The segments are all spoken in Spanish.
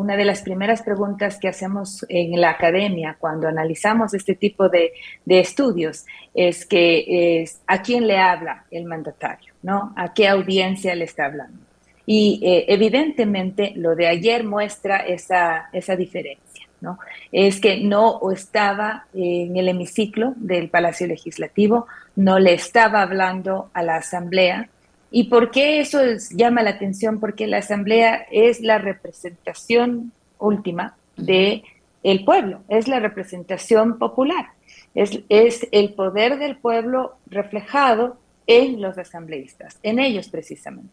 una de las primeras preguntas que hacemos en la academia cuando analizamos este tipo de, estudios es que a quién le habla el mandatario, ¿no? A qué audiencia le está hablando. Y eh, evidentemente lo de ayer muestra esa, esa diferencia, ¿no? Es que no estaba en el hemiciclo del Palacio Legislativo, no le estaba hablando a la Asamblea, ¿Y por qué eso llama la atención? Porque la asamblea es la representación última de el pueblo, es la representación popular, es, es el poder del pueblo reflejado en los asambleístas, en ellos precisamente.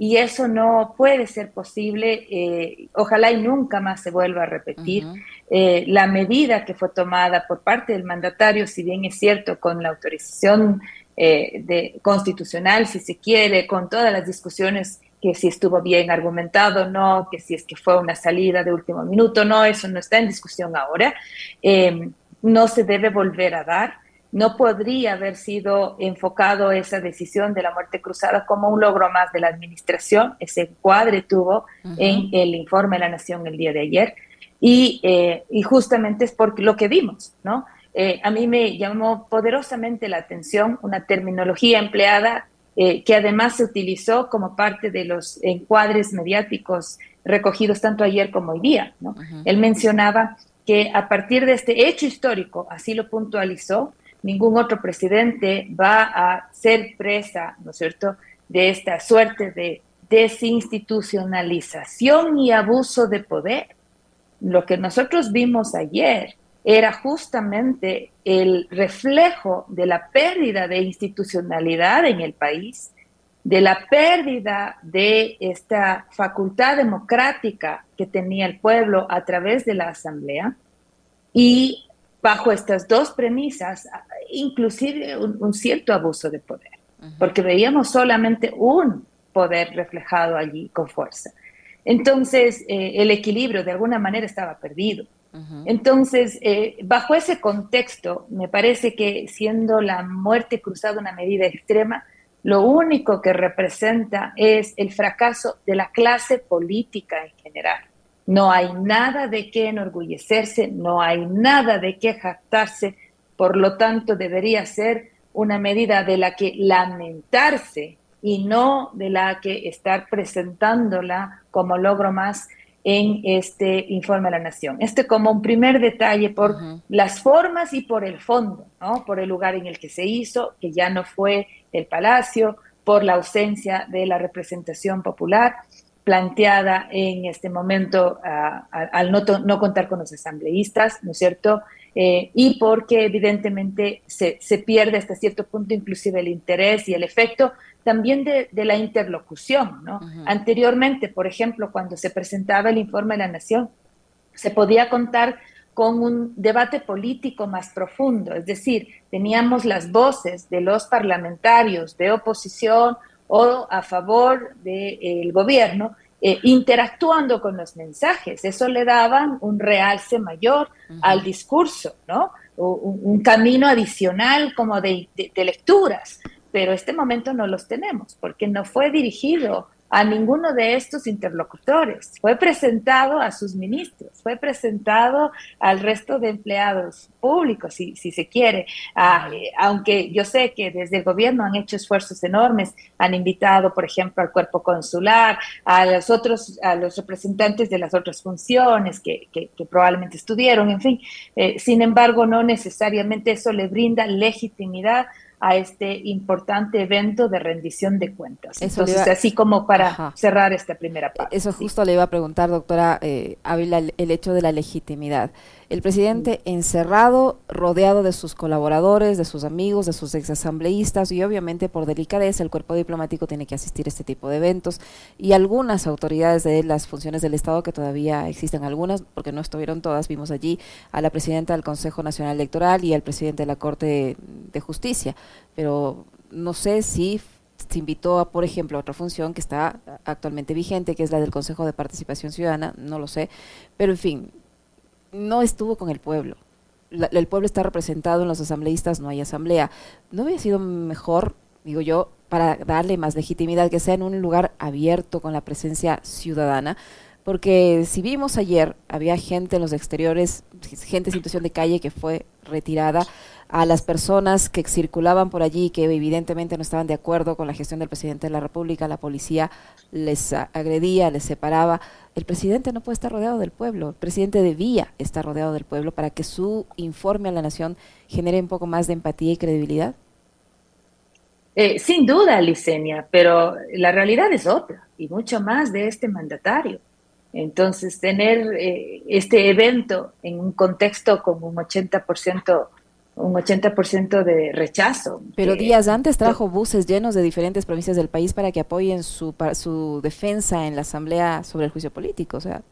Y eso no puede ser posible, eh, ojalá y nunca más se vuelva a repetir. Eh, la medida que fue tomada por parte del mandatario, si bien es cierto, con la autorización eh, de, constitucional, si se quiere, con todas las discusiones que si estuvo bien argumentado o no, que si es que fue una salida de último minuto, no, eso no está en discusión ahora. Eh, no se debe volver a dar. No podría haber sido enfocado esa decisión de la muerte cruzada como un logro más de la administración. Ese cuadre tuvo en el informe de la Nación el día de ayer. Y, eh, y justamente es porque lo que vimos, ¿no? Eh, a mí me llamó poderosamente la atención una terminología empleada eh, que además se utilizó como parte de los encuadres mediáticos recogidos tanto ayer como hoy día. Él mencionaba que a partir de este hecho histórico, así lo puntualizó, ningún otro presidente va a ser presa, ¿no es cierto?, de esta suerte de desinstitucionalización y abuso de poder. Lo que nosotros vimos ayer era justamente el reflejo de la pérdida de institucionalidad en el país, de la pérdida de esta facultad democrática que tenía el pueblo a través de la asamblea y bajo estas dos premisas, inclusive un, cierto abuso de poder, porque veíamos solamente un poder reflejado allí con fuerza. Entonces, eh, el equilibrio de alguna manera estaba perdido. Entonces, eh, bajo ese contexto, me parece que siendo la muerte cruzada una medida extrema, lo único que representa es el fracaso de la clase política en general. No hay nada de qué enorgullecerse, no hay nada de qué jactarse, por lo tanto debería ser una medida de la que lamentarse y no de la que estar presentándola como logro más en este informe a la Nación. Este como un primer detalle por las formas y por el fondo, ¿no? por el lugar en el que se hizo, que ya no fue el Palacio, por la ausencia de la representación popular planteada en este momento al no, no, contar con los asambleístas, ¿no es cierto? Eh, y porque evidentemente se, se, pierde hasta cierto punto inclusive el interés y el efecto también de, la interlocución, ¿no? Anteriormente, por ejemplo, cuando se presentaba el informe de la Nación, se podía contar con un debate político más profundo, es decir, teníamos las voces de los parlamentarios de oposición o a favor del gobierno eh, interactuando con los mensajes. Eso le daba un realce mayor al discurso, ¿no? un, camino adicional como de, de, lecturas pero este momento no los tenemos porque no fue dirigido a ninguno de estos interlocutores. Fue presentado a sus ministros, fue presentado al resto de empleados públicos, si, si se quiere, eh, aunque yo sé que desde el gobierno han hecho esfuerzos enormes, han invitado, por ejemplo, al cuerpo consular, a los otros, a los representantes de las otras funciones que, que, probablemente estuvieron, en fin. Eh, sin embargo, no necesariamente eso le brinda legitimidad a este importante evento de rendición de cuentas. Entonces, así como para cerrar esta primera parte. Eso justo le iba a preguntar, doctora eh, Ávila, el hecho de la legitimidad. El presidente encerrado, rodeado de sus colaboradores, de sus amigos, de sus exasambleístas y obviamente por delicadeza el cuerpo diplomático tiene que asistir a este tipo de eventos. Y algunas autoridades de las funciones del Estado que todavía existen algunas, porque no estuvieron todas, vimos allí a la presidenta del Consejo Nacional Electoral y al presidente de la Corte de Justicia, pero no sé si se invitó a, por ejemplo, a otra función que está actualmente vigente, que es la del Consejo de Participación Ciudadana, no lo sé, pero en fin, no estuvo con el pueblo. el pueblo está representado en los asambleístas, no hay asamblea. ¿No hubiera sido mejor, digo yo, para darle más legitimidad, que sea en un lugar abierto con la presencia ciudadana? Porque si vimos ayer, había gente en los exteriores, gente en situación de calle que fue retirada, a las personas que circulaban por allí, que evidentemente no estaban de acuerdo con la gestión del presidente de la República, la policía les agredía, les separaba. El presidente no puede estar rodeado del pueblo, el presidente debía estar rodeado del pueblo para que su informe a la nación genere un poco más de empatía y credibilidad. Eh, sin duda, Licenia, pero la realidad es otra y mucho más de este mandatario. Entonces, tener eh, este evento en un contexto con un 80% un 80% de rechazo. Pero días antes trajo buses llenos de diferentes provincias del país para que apoyen su, su defensa en la Asamblea sobre el juicio político. O sea,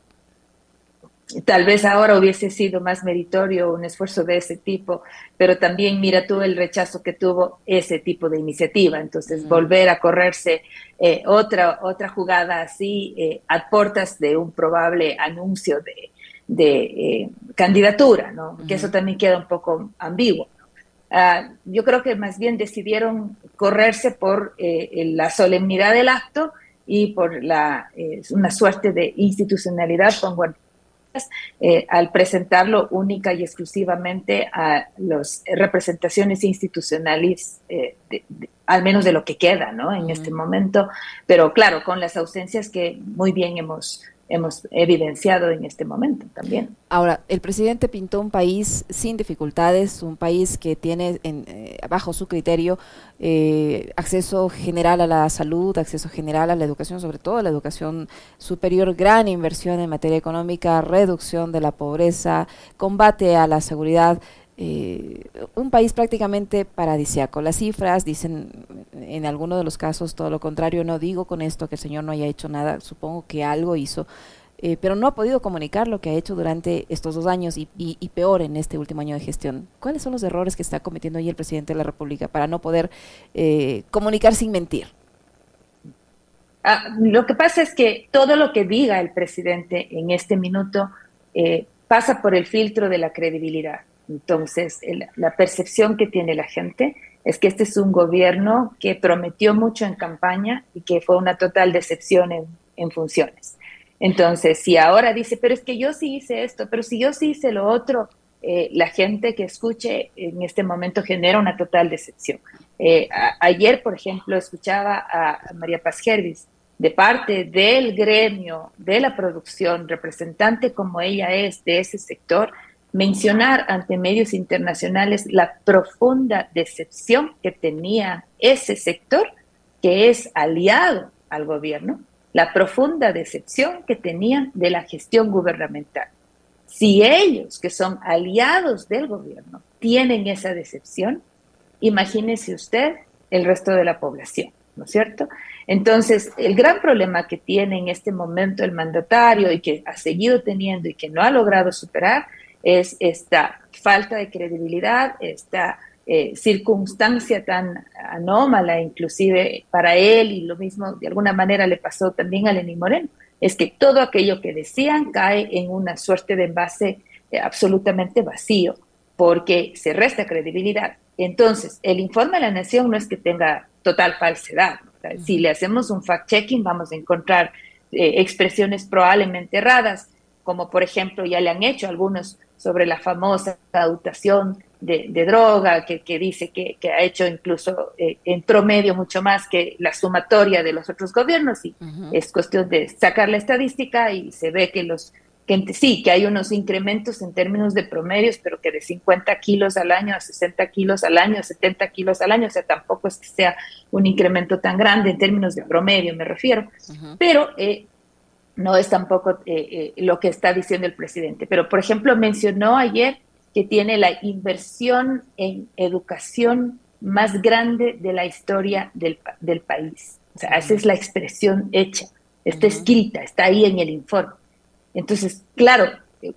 Tal vez ahora hubiese sido más meritorio un esfuerzo de ese tipo, pero también mira tú el rechazo que tuvo ese tipo de iniciativa. Entonces, volver a correrse eh, otra, otra jugada así eh, a puertas de un probable anuncio de, de eh, candidatura, ¿no? Que eso también queda un poco ambiguo. Ah, yo creo que más bien decidieron correrse por la solemnidad del acto y por la, una suerte de institucionalidad, con eh, al presentarlo única y exclusivamente a las representaciones institucionales, eh, al menos de lo que queda ¿no? en este momento, pero claro, con las ausencias que muy bien hemos hemos evidenciado en este momento también. Ahora, el presidente pintó un país sin dificultades, un país que tiene en, eh, bajo su criterio eh, acceso general a la salud, acceso general a la educación, sobre todo la educación superior, gran inversión en materia económica, reducción de la pobreza, combate a la seguridad. Eh, un país prácticamente paradisiaco. Las cifras dicen en algunos de los casos todo lo contrario. No digo con esto que el señor no haya hecho nada, supongo que algo hizo, eh, pero no ha podido comunicar lo que ha hecho durante estos dos años y, peor en este último año de gestión. ¿Cuáles son los errores que está cometiendo ahí el presidente de la República para no poder eh, comunicar sin mentir? Ah, lo que pasa es que todo lo que diga el presidente en este minuto pasa por el filtro de la credibilidad entonces, la percepción que tiene la gente es que este es un gobierno que prometió mucho en campaña y que fue una total decepción en, funciones. Entonces, si ahora dice, pero es que yo sí hice esto, pero si yo sí hice lo otro, eh, la gente que escuche en este momento genera una total decepción. Eh, ayer, por ejemplo, escuchaba a María Paz Gervis de parte del gremio de la producción, representante como ella es de ese sector, mencionar ante medios internacionales la profunda decepción que tenía ese sector que es aliado al gobierno, la profunda decepción que tenían de la gestión gubernamental. Si ellos, que son aliados del gobierno, tienen esa decepción, imagínese usted el resto de la población, ¿no es cierto? Entonces, el gran problema que tiene en este momento el mandatario y que ha seguido teniendo y que no ha logrado superar es esta falta de credibilidad, esta eh, circunstancia tan anómala, inclusive para él, y lo mismo de alguna manera le pasó también a Lenín Moreno, es que todo aquello que decían cae en una suerte de envase eh, absolutamente vacío, porque se resta credibilidad. Entonces, el informe de la Nación no es que tenga total falsedad. si le hacemos un fact-checking, vamos a encontrar eh, expresiones probablemente erradas, como por ejemplo ya le han hecho algunos sobre la famosa adaptación de, droga, que, dice que, ha hecho incluso eh, en promedio mucho más que la sumatoria de los otros gobiernos, y es cuestión de sacar la estadística y se ve que los que sí, que hay unos incrementos en términos de promedios, pero que de 50 kilos al año a 60 kilos al año, a 70 kilos al año, o sea, tampoco es que sea un incremento tan grande en términos de promedio, me refiero, pero eh, no es tampoco eh, eh, lo que está diciendo el presidente. Pero, por ejemplo, mencionó ayer que tiene la inversión en educación más grande de la historia del, país. O sea, esa es la expresión hecha, está escrita, está ahí en el informe. Entonces, claro,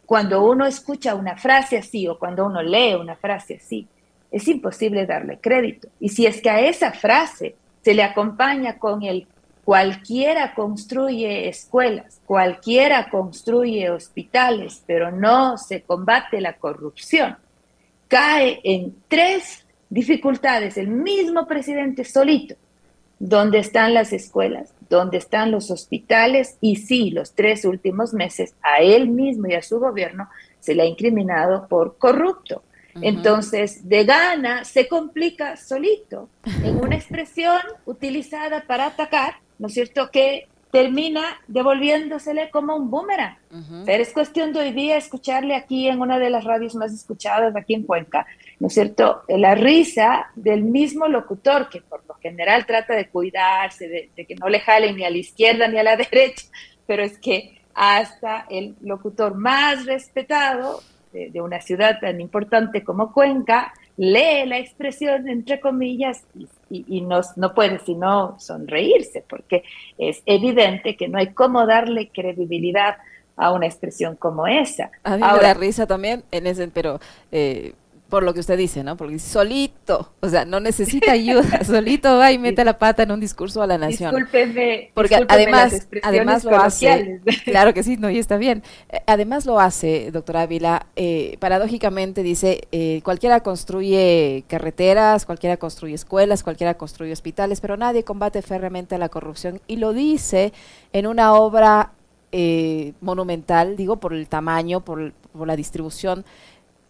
cuando uno escucha una frase así o cuando uno lee una frase así, es imposible darle crédito. Y si es que a esa frase se le acompaña con el Cualquiera construye escuelas, cualquiera construye hospitales, pero no se combate la corrupción. Cae en tres dificultades el mismo presidente solito. dónde están las escuelas, dónde están los hospitales y sí, los tres últimos meses a él mismo y a su gobierno se le ha incriminado por corrupto. Entonces, de gana se complica solito en una expresión utilizada para atacar, ¿no es cierto?, que termina devolviéndosele como un boomerang. Pero es cuestión de hoy día escucharle aquí en una de las radios más escuchadas aquí en Cuenca, ¿no es cierto? La risa del mismo locutor que por lo general trata de cuidarse, de, que no le jalen ni a la izquierda ni a la derecha, pero es que hasta el locutor más respetado de, una ciudad tan importante como Cuenca lee la expresión entre comillas y, y, no, no, puede sino sonreírse, porque es evidente que no hay cómo darle credibilidad a una expresión como esa. A mí me da risa también, en ese, pero eh, por lo que usted dice, ¿no? Porque solito, o sea, no necesita ayuda, solito va y mete la pata en un discurso a la nación. Discúlpeme, porque además, además lo hace, claro que sí, no, y está bien. Eh, además lo hace, doctora Ávila, eh, paradójicamente dice, eh, cualquiera construye carreteras, cualquiera construye escuelas, cualquiera construye hospitales, pero nadie combate férreamente la corrupción y lo dice en una obra monumental, digo, por el tamaño, por, por la distribución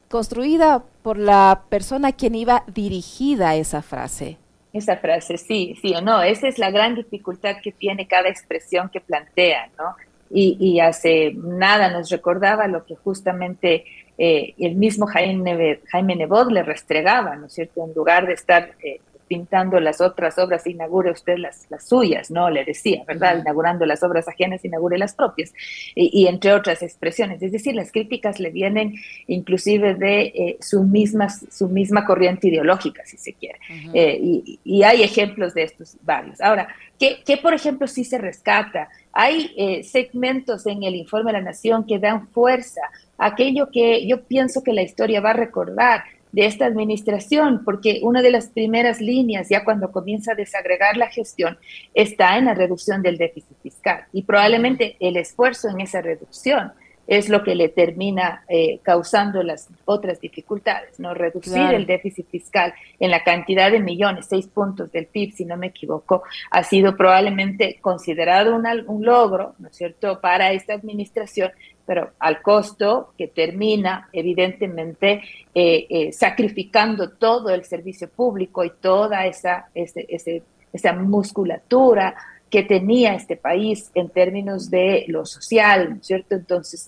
construida por la persona a quien iba dirigida esa frase. Esa frase, sí, sí o no. Esa es la gran dificultad que tiene cada expresión que plantea, ¿no? Y, hace nada nos recordaba lo que justamente eh, el mismo Jaime, Jaime Nebot le restregaba, ¿no es cierto? En lugar de estar eh, pintando las otras obras, inaugure usted las, las suyas, ¿no? Le decía, ¿verdad? Inaugurando las obras ajenas, inaugure las propias, y, entre otras expresiones. Es decir, las críticas le vienen inclusive de eh, su, misma, su misma corriente ideológica, si se quiere. Eh, y, hay ejemplos de estos varios. Ahora, ¿qué, qué por ejemplo sí se rescata? Hay eh, segmentos en el informe de la Nación que dan fuerza a aquello que yo pienso que la historia va a recordar, de esta administración, porque una de las primeras líneas, ya cuando comienza a desagregar la gestión, está en la reducción del déficit fiscal. Y probablemente el esfuerzo en esa reducción es lo que le termina eh, causando las otras dificultades, ¿no? Reducir el déficit fiscal en la cantidad de millones, seis puntos del PIB, si no me equivoco, ha sido probablemente considerado un logro, ¿no es cierto?, para esta administración, pero al costo que termina evidentemente eh, eh, sacrificando todo el servicio público y toda esa, esa musculatura que tenía este país en términos de lo social, ¿no es cierto? Entonces,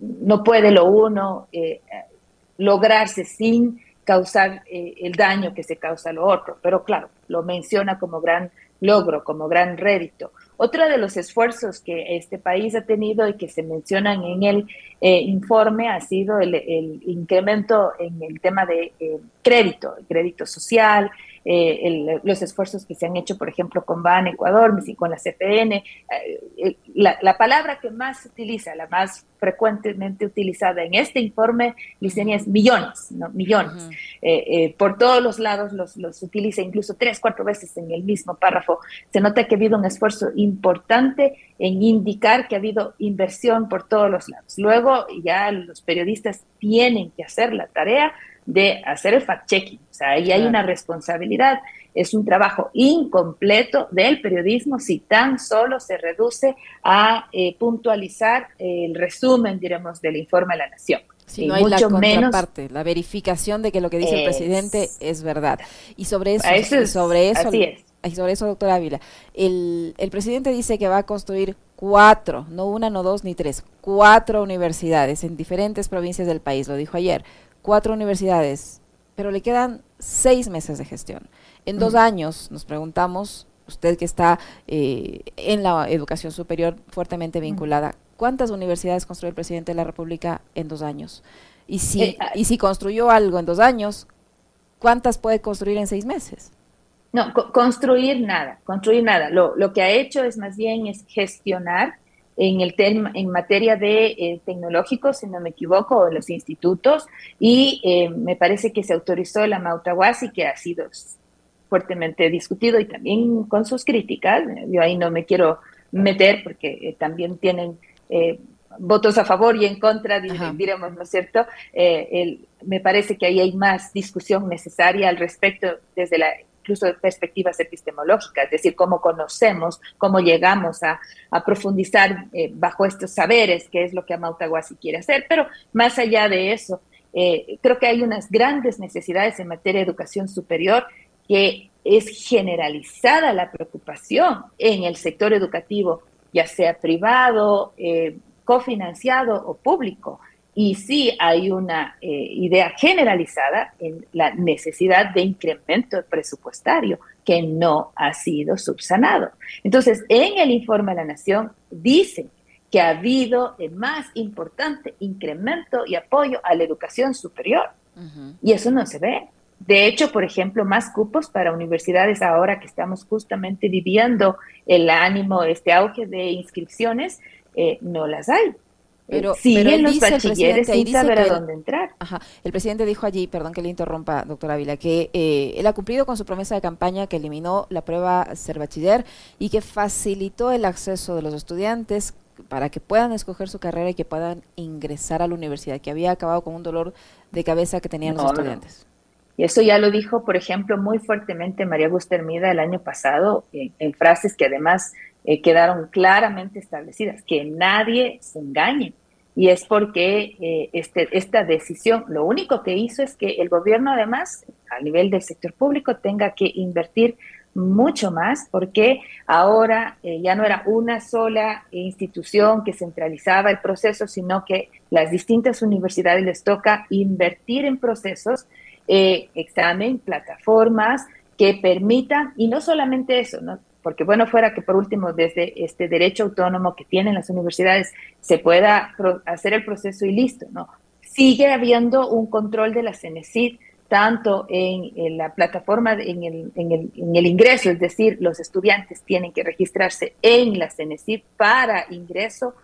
no puede lo uno eh, lograrse sin causar el daño que se causa lo otro, pero claro, lo menciona como gran logro, como gran rédito. Otro de los esfuerzos que este país ha tenido y que se mencionan en el eh, informe ha sido el, incremento en el tema de eh, crédito, crédito social, eh, los esfuerzos que se han hecho, por ejemplo, con BAN Ecuador, con la CPN. Eh, la, palabra que más se utiliza, la más frecuentemente utilizada en este informe, Licenia, es millones, ¿no? Millones. Eh, por todos los lados los, los utiliza, incluso tres, cuatro veces en el mismo párrafo. Se nota que ha habido un esfuerzo importante en indicar que ha habido inversión por todos los lados. Luego ya los periodistas tienen que hacer la tarea de hacer el fact-checking. O sea, ahí hay una responsabilidad. Es un trabajo incompleto del periodismo si tan solo se reduce a eh, puntualizar el resumen, diremos, del informe de la Nación. Si no hay la contraparte, la verificación de que lo que dice el presidente es verdad. Y sobre eso, sobre eso, Y sobre eso, doctora Ávila, el, el presidente dice que va a construir cuatro, no una, no dos, ni tres, cuatro universidades en diferentes provincias del país, lo dijo ayer cuatro universidades, pero le quedan seis meses de gestión. En dos años nos preguntamos, usted que está eh, en la educación superior fuertemente vinculada, ¿cuántas universidades construyó el presidente de la República en dos años? Y si, eh, ah, y si construyó algo en dos años, ¿cuántas puede construir en seis meses? No, construir nada, construir nada. Lo, lo que ha hecho es más bien es gestionar en, el tema, en materia de eh, tecnológicos, si no me equivoco, en los institutos, y eh, me parece que se autorizó la Mautahuasi, que ha sido fuertemente discutido y también con sus críticas. Yo ahí no me quiero meter porque eh, también tienen votos a favor y en contra, diremos, ¿no es cierto? me parece que ahí hay más discusión necesaria al respecto desde la incluso de perspectivas epistemológicas, es decir, cómo conocemos, cómo llegamos a, profundizar eh, bajo estos saberes, que es lo que Amautaguasi quiere hacer. Pero más allá de eso, eh, creo que hay unas grandes necesidades en materia de educación superior que es generalizada la preocupación en el sector educativo, ya sea privado, eh, cofinanciado o público. Y sí hay una eh, idea generalizada en la necesidad de incremento presupuestario que no ha sido subsanado. Entonces, en el informe de la Nación dicen que ha habido el más importante incremento y apoyo a la educación superior. Y eso no se ve. De hecho, por ejemplo, más cupos para universidades ahora que estamos justamente viviendo el ánimo, este auge de inscripciones, eh, no las hay. Pero, siguen los bachilleres sin saber a dónde entrar. Ajá. El presidente dijo allí, perdón que le interrumpa, doctora Ávila, que eh, él ha cumplido con su promesa de campaña que eliminó la prueba ser bachiller y que facilitó el acceso de los estudiantes para que puedan escoger su carrera y que puedan ingresar a la universidad, que había acabado con un dolor de cabeza que tenían los estudiantes. Y eso ya lo dijo, por ejemplo, muy fuertemente María Gustermida el año pasado, en, frases que además eh, quedaron claramente establecidas, que nadie se engañe. Y es porque eh, este, esta decisión, lo único que hizo es que el gobierno además, a nivel del sector público, tenga que invertir mucho más, porque ahora eh, ya no era una sola institución que centralizaba el proceso, sino que las distintas universidades les toca invertir en procesos eh, examen, plataformas que permitan, y no solamente eso, ¿no? Porque bueno fuera que por último desde este derecho autónomo que tienen las universidades se pueda hacer el proceso y listo, ¿no? Sigue habiendo un control de la CENESID tanto en, la plataforma, en el, en, el, en el, ingreso, es decir, los estudiantes tienen que registrarse en la CENESID para ingreso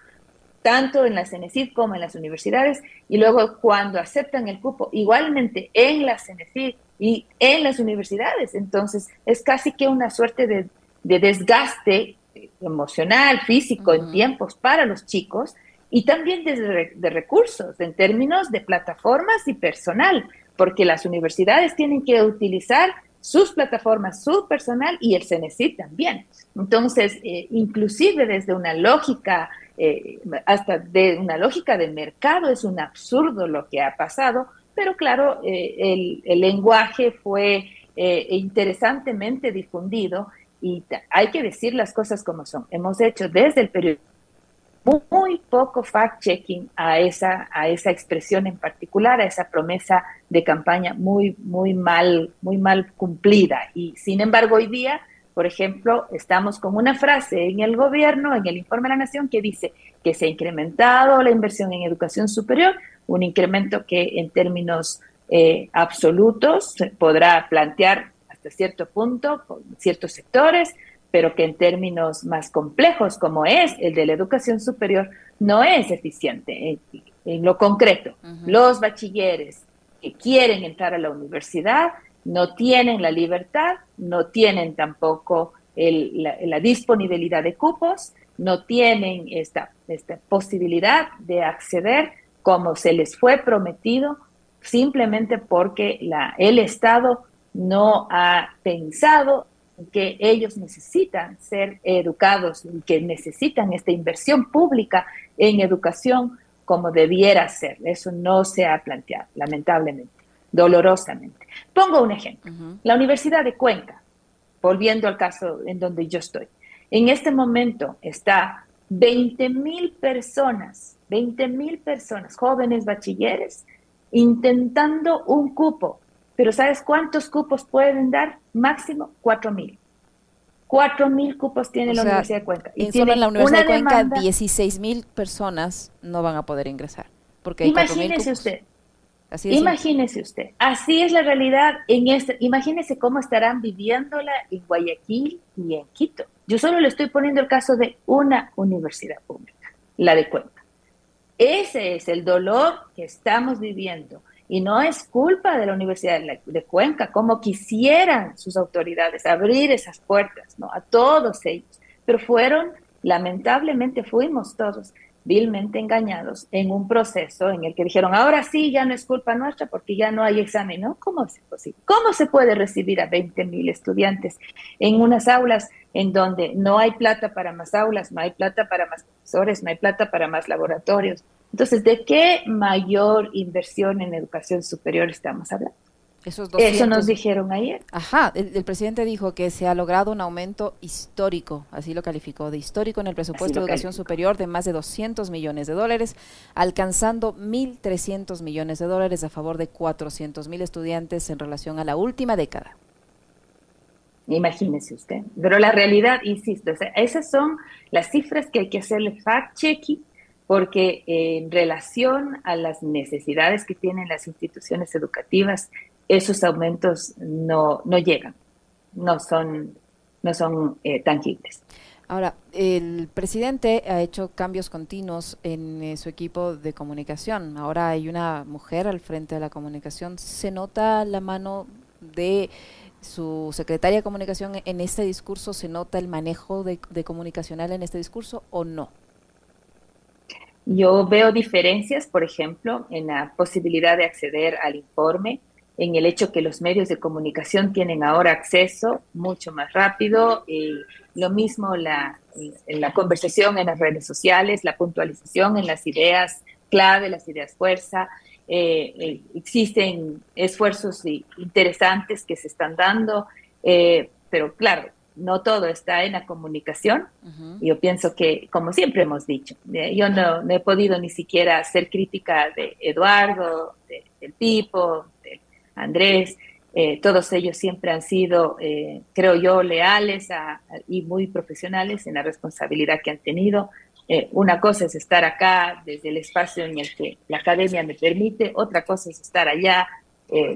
tanto en la CENESID como en las universidades, y luego cuando aceptan el cupo, igualmente en la CENESID y en las universidades. Entonces, es casi que una suerte de, desgaste emocional, físico, en tiempos para los chicos, y también de, de recursos, en términos de plataformas y personal, porque las universidades tienen que utilizar sus plataformas, su personal y el CENESID también. Entonces, eh, inclusive desde una lógica eh, hasta de una lógica de mercado, es un absurdo lo que ha pasado, pero claro, eh, el, lenguaje fue interesantemente difundido y hay que decir las cosas como son. Hemos hecho desde el periodo muy poco fact-checking a esa, a esa expresión en particular, a esa promesa de campaña muy, muy mal, muy mal cumplida. Y sin embargo, hoy día por ejemplo, estamos con una frase en el gobierno, en el informe de la Nación, que dice que se ha incrementado la inversión en educación superior, un incremento que en términos eh, absolutos podrá plantear hasta cierto punto con ciertos sectores, pero que en términos más complejos, como es el de la educación superior, no es eficiente. En, lo concreto, los bachilleres que quieren entrar a la universidad no tienen la libertad, no tienen tampoco la, disponibilidad de cupos, no tienen esta, esta posibilidad de acceder como se les fue prometido, simplemente porque la, el Estado no ha pensado que ellos necesitan ser educados y que necesitan esta inversión pública en educación como debiera ser. Eso no se ha planteado, lamentablemente dolorosamente. Pongo un ejemplo. La Universidad de Cuenca, volviendo al caso en donde yo estoy, en este momento está 20 mil personas, 20 mil personas, jóvenes bachilleres, intentando un cupo. Pero ¿sabes cuántos cupos pueden dar? Máximo 4 mil. 4 mil cupos tiene la Universidad de Cuenca. Y solo en la Universidad de Cuenca, 16 mil personas no van a poder ingresar. Porque imagínese usted, imagínese usted, así es la realidad en este, imagínese cómo estarán viviéndola en Guayaquil y en Quito. Yo solo le estoy poniendo el caso de una universidad pública, la de Cuenca. Ese es el dolor que estamos viviendo y no es culpa de la Universidad de, Cuenca, como quisieran sus autoridades abrir esas puertas, ¿no? A todos ellos, pero fueron, lamentablemente fuimos todos vilmente engañados en un proceso en el que dijeron, ahora sí, ya no es culpa nuestra porque ya no hay examen, ¿no? ¿Cómo es posible? ¿Cómo se puede recibir a 20 mil estudiantes en unas aulas en donde no hay plata para más aulas, no hay plata para más profesores, no hay plata para más laboratorios? Entonces, ¿de qué mayor inversión en educación superior estamos hablando? Eso nos dijeron ayer. Ajá, el, presidente dijo que se ha logrado un aumento histórico, así lo calificó, de histórico en el presupuesto de educación superior de más de 200 millones de dólares, alcanzando 1.300 millones de dólares a favor de 400 mil estudiantes en relación a la última década. Imagínese usted. Pero la realidad, insisto, esas son las cifras que hay que hacerle fact-checking porque en relación a las necesidades que tienen las instituciones educativas esos aumentos no, no llegan, no son, no son eh, tangibles. Ahora, el presidente ha hecho cambios continuos en eh, su equipo de comunicación. Ahora hay una mujer al frente de la comunicación. ¿Se nota la mano de su secretaria de comunicación en este discurso? ¿Se nota el manejo de, de comunicacional en este discurso o no? Yo veo diferencias, por ejemplo, en la posibilidad de acceder al informe en el hecho que los medios de comunicación tienen ahora acceso mucho más rápido, y lo mismo la, la conversación en las redes sociales, la puntualización en las ideas clave, las ideas fuerza. Eh, eh, existen esfuerzos interesantes que se están dando, eh, pero claro, no todo está en la comunicación. Yo pienso que, como siempre hemos dicho, yo no, no, he podido ni siquiera hacer crítica de Eduardo, de, del Pipo, Andrés, eh, todos ellos siempre han sido, eh, creo yo, leales y muy profesionales en la responsabilidad que han tenido. Eh, una cosa es estar acá desde el espacio en el que la academia me permite, otra cosa es estar allá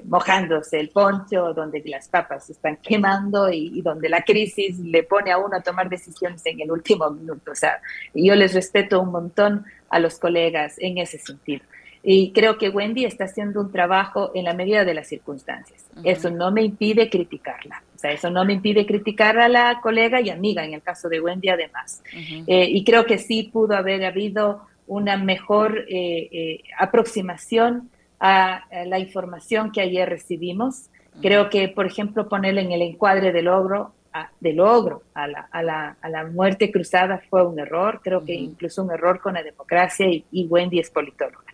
mojándose el poncho, donde las papas se están quemando y, y, donde la crisis le pone a uno a tomar decisiones en el último minuto. O sea, yo les respeto un montón a los colegas en ese sentido. Y creo que Wendy está haciendo un trabajo en la medida de las circunstancias. Eso no me impide criticarla. O sea, eso no me impide criticar a la colega y amiga, en el caso de Wendy además. Eh, y creo que sí pudo haber habido una mejor eh, eh, aproximación a, la información que ayer recibimos. Creo que, por ejemplo, ponerle en el encuadre del logro, a, de logro a la, a, la, a la, muerte cruzada fue un error. Creo que incluso un error con la democracia y, y Wendy es politóloga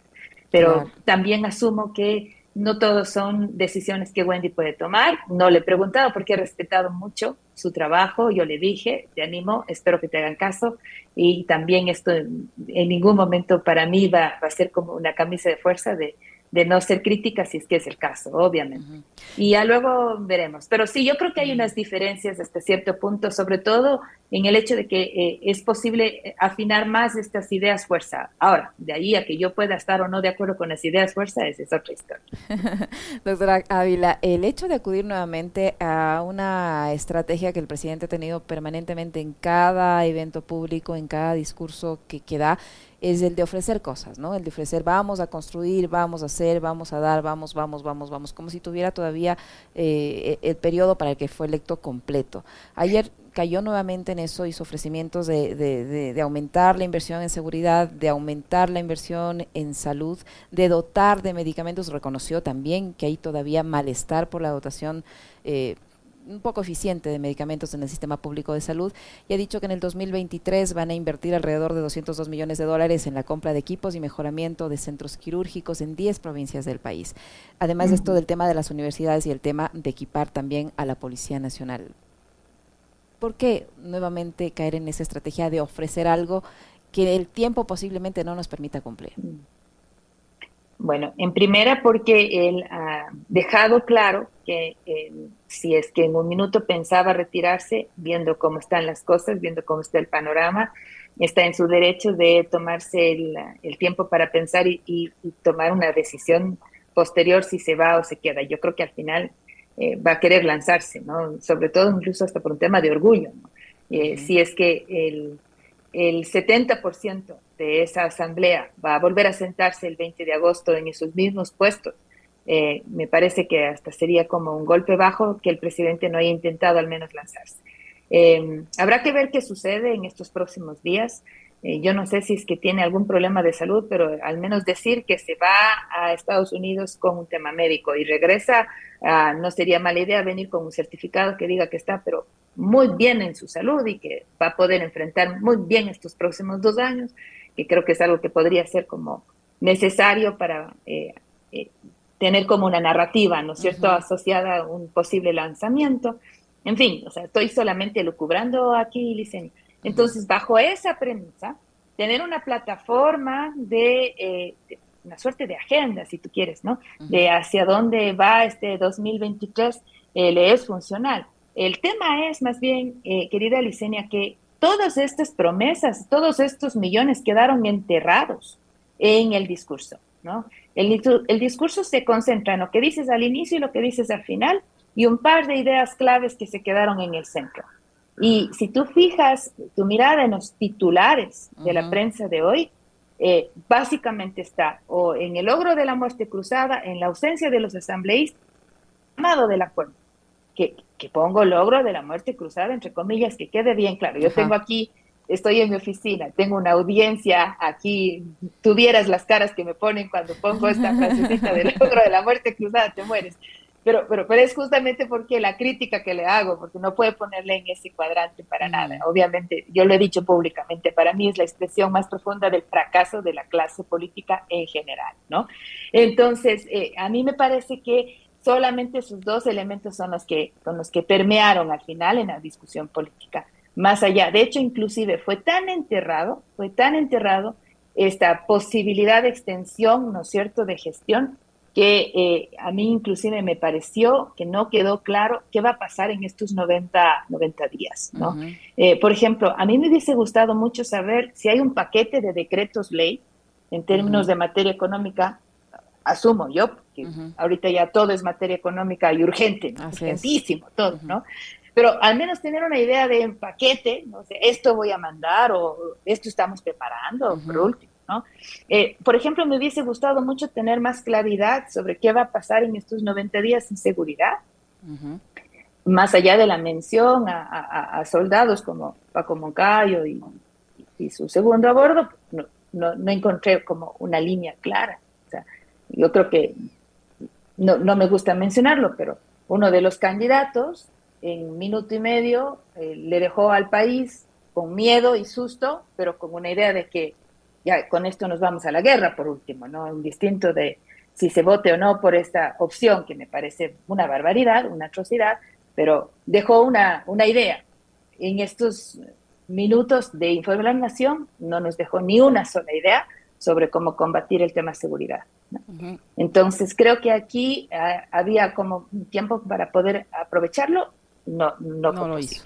pero también asumo que no todos son decisiones que Wendy puede tomar. No le he preguntado porque he respetado mucho su trabajo. Yo le dije, te animo, espero que te hagan caso. Y también esto en, ningún momento para mí va, va, a ser como una camisa de fuerza de, de no ser crítica si es que es el caso, obviamente. Y ya luego veremos. Pero sí, yo creo que hay unas diferencias hasta cierto punto, sobre todo en el hecho de que eh, es posible eh, afinar más estas ideas fuerza. Ahora, de ahí a que yo pueda estar o no de acuerdo con las ideas fuerza, esa es otra historia. Doctora Ávila, el hecho de acudir nuevamente a una estrategia que el presidente ha tenido permanentemente en cada evento público, en cada discurso que, que da, es el de ofrecer cosas, ¿no? El de ofrecer, vamos a construir, vamos a hacer, vamos a dar, vamos, vamos, vamos, vamos, como si tuviera todavía eh, el periodo para el que fue electo completo. Ayer cayó nuevamente en eso, hizo ofrecimientos de, de, de, aumentar la inversión en seguridad, de aumentar la inversión en salud, de dotar de medicamentos, reconoció también que hay todavía malestar por la dotación eh, un poco eficiente de medicamentos en el sistema público de salud y ha dicho que en el 2023 van a invertir alrededor de 202 millones de dólares en la compra de equipos y mejoramiento de centros quirúrgicos en 10 provincias del país. Además de esto del tema de las universidades y el tema de equipar también a la Policía Nacional. ¿Por qué nuevamente caer en esa estrategia de ofrecer algo que el tiempo posiblemente no nos permita cumplir? Bueno, en primera porque él ha dejado claro que eh, si es que en un minuto pensaba retirarse, viendo cómo están las cosas, viendo cómo está el panorama, está en su derecho de tomarse el, tiempo para pensar y, tomar una decisión posterior si se va o se queda. Yo creo que al final eh, va a querer lanzarse, ¿no? Sobre todo incluso hasta por un tema de orgullo, eh, Si es que el, el 70% de esa asamblea va a volver a sentarse el 20 de agosto en esos mismos puestos, eh, me parece que hasta sería como un golpe bajo que el presidente no haya intentado al menos lanzarse. Eh, habrá que ver qué sucede en estos próximos días. Eh, yo no sé si es que tiene algún problema de salud, pero al menos decir que se va a Estados Unidos con un tema médico y regresa, ah, no sería mala idea venir con un certificado que diga que está, pero muy bien en su salud y que va a poder enfrentar muy bien estos próximos dos años, que creo que es algo que podría ser como necesario para eh, tener como una narrativa, ¿no es cierto?, asociada a un posible lanzamiento. En fin, o sea, estoy solamente lucubrando aquí, Licenia. Entonces, bajo esa premisa, tener una plataforma de, eh, una suerte de agenda, si tú quieres, ¿no? De hacia dónde va este 2023, le es funcional. El tema es más bien, querida Licenia, que todas estas promesas, todos estos millones quedaron enterrados en el discurso, ¿no? El, el, discurso se concentra en lo que dices al inicio y lo que dices al final y un par de ideas claves que se quedaron en el centro. Y si tú fijas tu mirada en los titulares de la prensa de hoy, eh, básicamente está o en el logro de la muerte cruzada, en la ausencia de los asambleístas, llamado del acuerdo que, que, pongo logro de la muerte cruzada, entre comillas, que quede bien claro. Yo tengo aquí, estoy en mi oficina, tengo una audiencia aquí, tuvieras las caras que me ponen cuando pongo esta frasecita del logro de la muerte cruzada, te mueres. Pero, pero, pero es justamente porque la crítica que le hago, porque no puede ponerle en ese cuadrante para nada. Obviamente, yo lo he dicho públicamente, para mí es la expresión más profunda del fracaso de la clase política en general, ¿no? Entonces, eh, a mí me parece que solamente esos dos elementos son los que, son los que permearon al final en la discusión política. Más allá, de hecho, inclusive fue tan enterrado, fue tan enterrado esta posibilidad de extensión, ¿no es cierto?, de gestión, que eh, a mí inclusive me pareció que no quedó claro qué va a pasar en estos 90, 90 días, ¿no? Eh, por ejemplo, a mí me hubiese gustado mucho saber si hay un paquete de decretos ley en términos de materia económica asumo yo, que ahorita ya todo es materia económica y urgente, urgentísimo todo, ¿no? Pero al menos tener una idea de paquete, no sé, esto voy a mandar o esto estamos preparando, por último, ¿no? Eh, por ejemplo, me hubiese gustado mucho tener más claridad sobre qué va a pasar en estos 90 días sin seguridad, más allá de la mención a, soldados como Paco Moncayo y, su segundo a bordo, no, no, no encontré como una línea clara. Yo creo que no, no, me gusta mencionarlo, pero uno de los candidatos en minuto y medio eh, le dejó al país con miedo y susto, pero con una idea de que ya con esto nos vamos a la guerra por último, ¿no? Indistinto de si se vote o no por esta opción, que me parece una barbaridad, una atrocidad, pero dejó una, una idea. En estos minutos de Informe de la Nación no nos dejó ni una sola idea sobre cómo combatir el tema de seguridad. Entonces, creo que aquí ah, había como tiempo para poder aprovecharlo, no, no, no lo hizo.